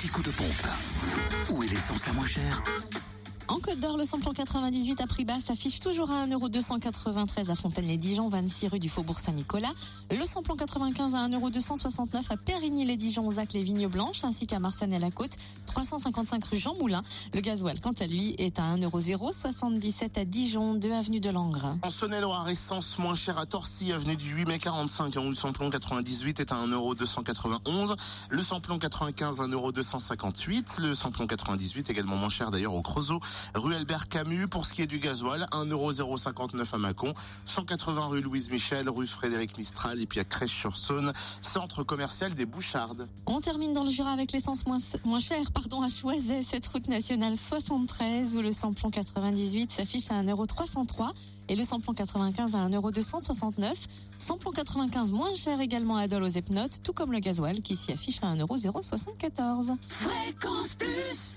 petit coup de pompe. Où est l'essence la moins chère En Côte d'Or, le samplon 98 à prix bas s'affiche toujours à 1,293€ à Fontaine-les-Dijon, 26 rue du Faubourg Saint-Nicolas. Le samplon 95 à 1,269€ à Périgny-les-Dijon, aux Acles les Vignes Blanches, ainsi qu'à Marsanne et la Côte, 355 rue Jean Moulin. Le gasoil, quant à lui, est à 1,077€ à Dijon, 2 avenue de Langres. En Saône-et-Loire, essence moins chère à Torcy, avenue du 8 mai 45, où le samplon 98 est à 1,291€. Le samplon 95 à 1,258€. Le samplon 98 également moins cher d'ailleurs au Creusot, rue Albert Camus. Pour ce qui est du gasoil, 1,059€ à Mâcon, 180 rue Louise Michel, rue Frédéric Mistral et puis à Crèche-sur-Saône, centre commercial des Bouchardes. On termine dans le Jura avec l'essence moins, moins chère, pardon, à Choiset, cette route nationale 73 où le samplon 98 s'affiche à 1,303€ et le samplon 95 à 1,269€. Samplon 95 moins cher également à Dole aux Epnotes, tout comme le gasoil qui s'y affiche à 1,074€. Fréquence plus